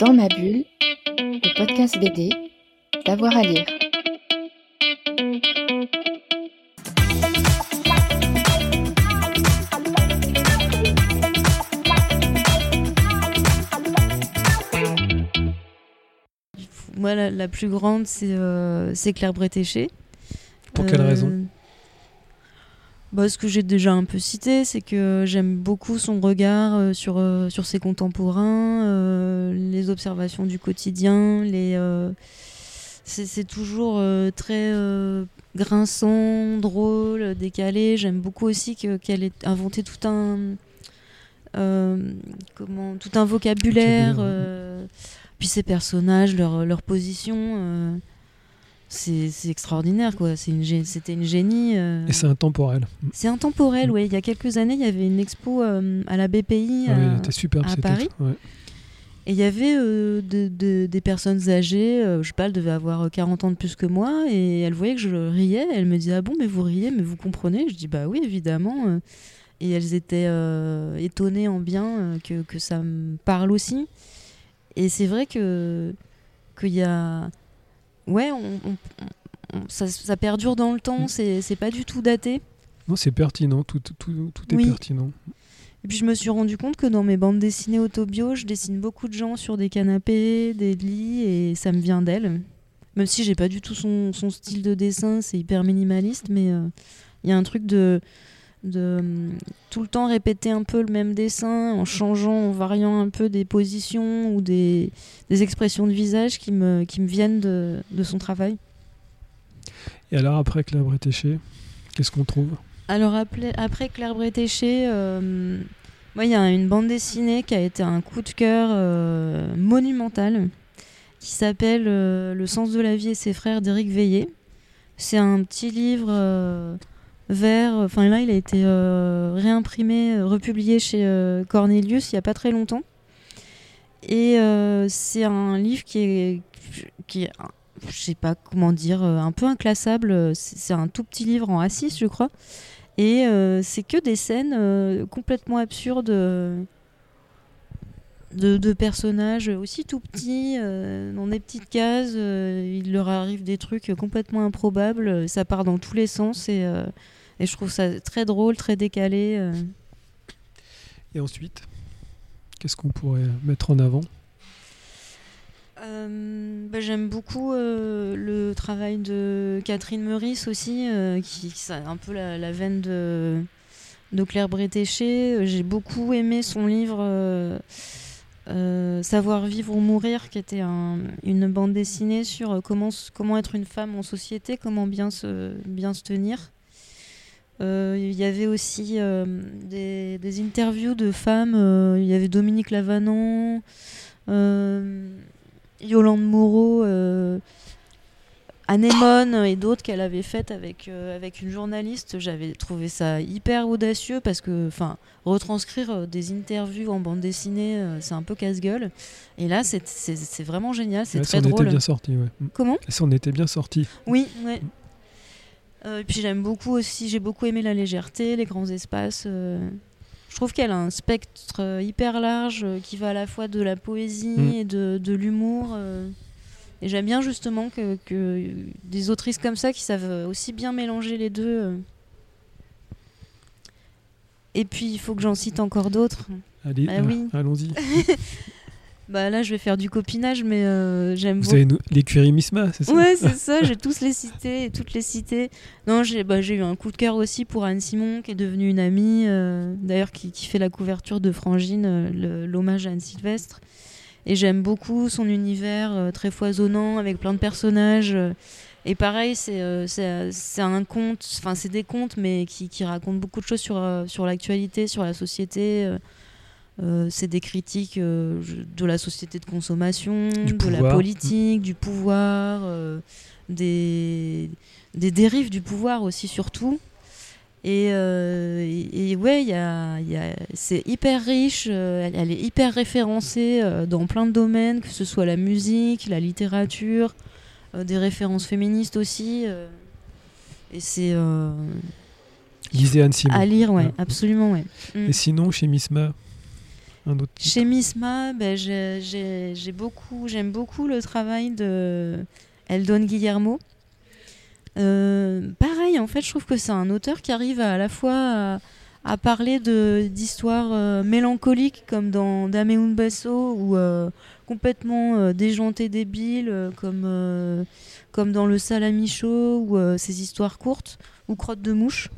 Dans ma bulle, le podcast BD, d'avoir à lire. Moi, la, la plus grande, c'est euh, c'est Claire Bretéché. Pour quelle Euh, raison? Bah, Ce que j'ai déjà un peu cité, c'est que j'aime beaucoup son regard euh, sur, euh, sur ses contemporains, euh, les observations du quotidien, les, c'est toujours euh, très euh, grinçant, drôle, décalé. J'aime beaucoup aussi que- qu'elle ait inventé tout un, euh, comment, tout un vocabulaire. Vocabulaire, ouais. puis ses personnages, leur, leur position. C'est extraordinaire quoi c'est une gé- c'était une génie euh, Et c'est intemporel. c'est intemporel, Mm. ouais. Il y a quelques années, il y avait une expo euh, à la BPI Ah oui, euh, était superbe à Paris. ouais. et il y avait euh, de- de- des personnes âgées, je sais pas, elle devait avoir 40 ans de plus que moi, et elle voyait que je riais, elle me disait Ah bon, mais vous riez, mais vous comprenez? Je dis Bah oui, évidemment. Et elles étaient étonnées en bien que, que ça me parle aussi. Et c'est vrai que qu'il y a. Ouais, on- on- on- ça, ça perdure dans le temps, Mm. c'est pas du tout daté. Non, c'est pertinent, tout, tout, tout, tout est Oui. pertinent. Et puis je me suis rendu compte que dans mes bandes dessinées autobio, je dessine beaucoup de gens sur des canapés, des lits, et ça me vient d'elle. Même si j'ai pas du tout son, son style de dessin, c'est hyper minimaliste, mais euh, il y a un truc de, de hum, tout le temps répéter un peu le même dessin, en changeant, en variant un peu des positions ou des, des expressions de visage qui me, qui me viennent de, de son travail. Et alors, après Claire Bretéché, qu'est-ce qu'on trouve? Alors après, après Claire Bretéché, euh, moi il y a une bande dessinée qui a été un coup de cœur euh, monumental qui s'appelle euh, Le sens de la vie et ses frères d'Éric Veillé. C'est un petit livre euh, vert, enfin là il a été euh, réimprimé, euh, republié chez euh, Cornelius il n'y a pas très longtemps. Et c'est un livre qui est, qui est je sais pas comment dire, un peu inclassable. C'est un tout petit livre en A6, je crois. Et c'est que des scènes complètement absurdes de, de personnages aussi tout petits, dans des petites cases. il leur arrive des trucs complètement improbables. Ça part dans tous les sens et, et je trouve ça très drôle, très décalé. euh. Et ensuite, qu'est-ce qu'on pourrait mettre en avant? Euh, bah, J'aime beaucoup euh, le travail de Catherine Meurice aussi, euh, qui, qui a un peu la, la veine de, de Claire Bretéché. J'ai beaucoup aimé son livre euh, euh, Savoir vivre ou mourir, qui était un- une bande dessinée sur comment, s- comment être une femme en société, comment bien se, bien se tenir. Euh, Il y avait aussi euh, des, des interviews de femmes. euh, Il y avait Dominique Lavanant. Yolande Moreau, Anémone et d'autres qu'elle avait faites avec, euh, avec une journaliste. J'avais trouvé ça hyper audacieux parce que enfin, retranscrire des interviews en bande dessinée, euh, c'est un peu casse-gueule. Et là, c'est- vraiment génial, c'est très on drôle. était bien sorti, ouais. Mm. Comment? Ça, on était bien sorti. Oui, ouais. Euh, et puis j'aime beaucoup aussi, j'ai beaucoup aimé la légèreté, les grands espaces. euh. Je trouve qu'elle a un spectre euh, hyper large qui va à la fois de la poésie Mm. et de, de l'humour. Et j'aime bien justement que, que des autrices comme ça qui savent aussi bien mélanger les deux. Et puis il faut que j'en cite encore d'autres. Allez, Bah oui. allons-y. Bah là je vais faire du copinage, mais euh, j'aime Vous beaucoup. avez nous- l'écurie Misma, c'est ça? Ouais, c'est ça, j'ai tous les cités et toutes les citer. Non, j'ai bah, eu un coup de cœur aussi pour Anne Simon, qui est devenue une amie, euh, d'ailleurs, qui, qui fait la couverture de Frangine, euh, l'hommage à Anne Sylvestre. Et j'aime beaucoup son univers très foisonnant, avec plein de personnages. et pareil, c'est un conte, enfin, c'est des contes, mais qui, qui racontent beaucoup de choses sur, sur l'actualité, sur la société. Euh. C'est des critiques euh, de la société de consommation, Du de la politique, du pouvoir, euh, des, des dérives du pouvoir aussi surtout. Et, et, et ouais, y a, y a- c'est hyper riche, elle, est hyper référencée dans plein de domaines, que ce soit la musique, la littérature, des références féministes aussi. et c'est Lisez Anne Simon. à lire, ouais, Ouais. absolument, ouais. Et sinon, chez Misma, Chez Misma, ben, j'aime beaucoup le travail de Eldon Guillermo. Euh, pareil, en fait, je trouve que c'est un auteur qui arrive à, la fois à, parler d'histoires euh, mélancoliques comme dans Dame Basso ou euh, complètement déjantées, débiles comme, comme dans Le Salami Chaud ou ces histoires courtes ou Crotte de mouche.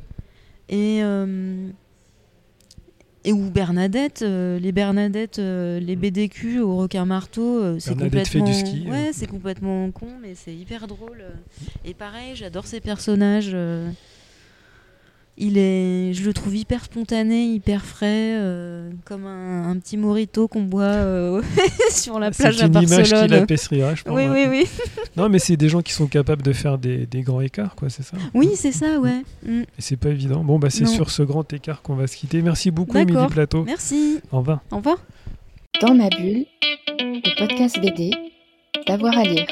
Et ou Bernadette, euh, les Bernadettes, euh, les BDQ au requin marteau, euh, c'est fait complètement, du ski, ouais, c'est complètement con, mais c'est hyper drôle. Et pareil, j'adore ces personnages. Il est, je le trouve hyper spontané, hyper frais, euh, comme un, un petit morito qu'on boit euh, sur la plage C'est à une image qui Barcelone. l'appréciera, je pense. Oui, oui, oui. Non, mais c'est des gens qui sont capables de faire des, des grands écarts, quoi, c'est ça Oui, c'est ça, ouais. Mm. Et c'est pas évident. Bon, bah c'est sur ce grand écart qu'on va se quitter. Merci beaucoup. Émilie Plateau. Merci. Au revoir. Au revoir. Dans ma bulle, le podcast BD, d'avoir à lire.